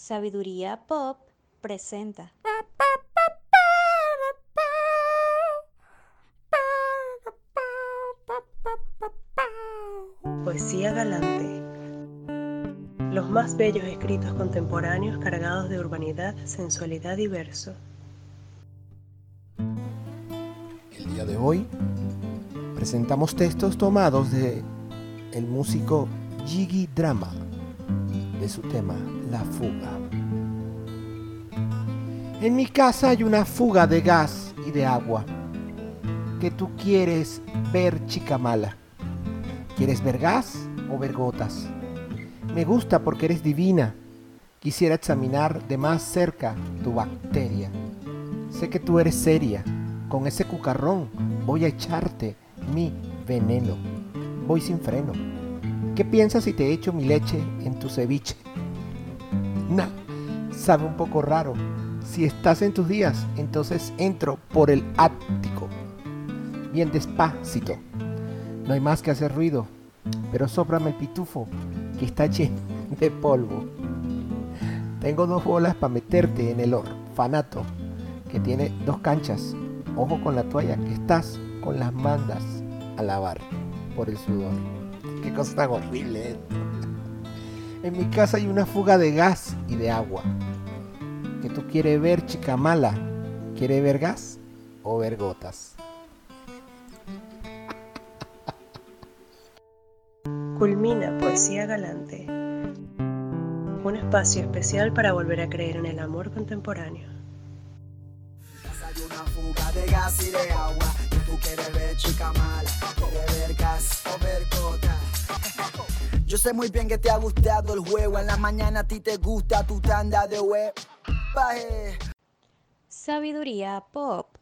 Sabiduría Pop presenta. Poesía galante. Los más bellos escritos contemporáneos cargados de urbanidad, sensualidad y verso. El día de hoy presentamos textos tomados de el músico Jiggy Drama de su tema La fuga. En mi casa hay una fuga de gas y de agua que tú quieres ver chica mala. ¿Quieres ver gas o ver gotas? Me gusta porque eres divina. Quisiera examinar de más cerca tu bacteria. Sé que tú eres seria. Con ese cucarrón voy a echarte mi veneno. Voy sin freno. ¿Qué piensas si te echo mi leche en tu ceviche? Nah, sabe un poco raro. Si estás en tus días, entonces entro por el ático. Bien despacito. No hay más que hacer ruido, pero sóprame el pitufo que está lleno de polvo. Tengo dos bolas para meterte en el orfanato que tiene dos canchas. Ojo con la toalla que estás con las mandas a lavar por el sudor. Qué cosa tan horrible. ¿eh? En mi casa hay una fuga de gas y de agua. ¿Que tú quieres ver, chica mala? ¿Quiere ver gas o ver gotas? Culmina Poesía Galante. Un espacio especial para volver a creer en el amor contemporáneo. Hay una fuga de gas y de agua Yo sé muy bien que te ha gustado el juego, en la mañana a ti te gusta tu tanda de web. Sabiduría Pop